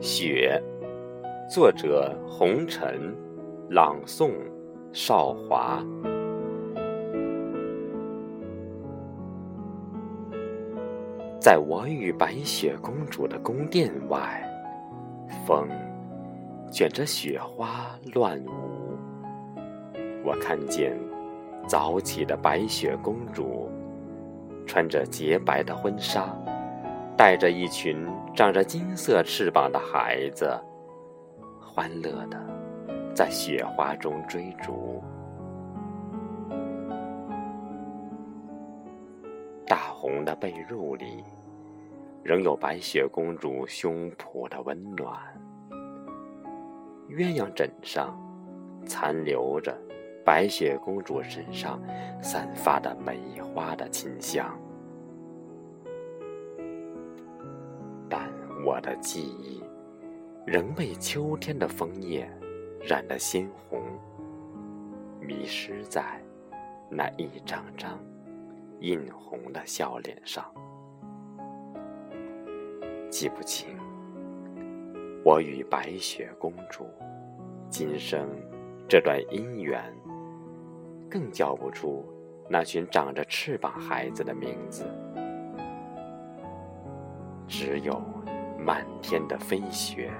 雪作者：红尘，朗诵：少华。在我与白雪公主的宫殿外，风卷着雪花乱舞。我看见早起的白雪公主，穿着洁白的婚纱，带着一群长着金色翅膀的孩子。欢乐的，在雪花中追逐。大红的被褥里，仍有白雪公主胸脯的温暖。鸳鸯枕上，残留着白雪公主身上散发的梅花的清香。我的记忆。仍被秋天的枫叶染得鲜红，迷失在那一张张映红的笑脸上。记不清我与白雪公主今生这段姻缘，更叫不出那群长着翅膀孩子的名字，只有漫天的飞雪。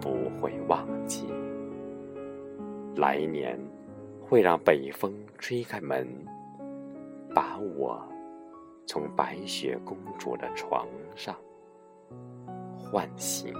不会忘记，来年会让北风吹开门，把我从白雪公主的床上唤醒。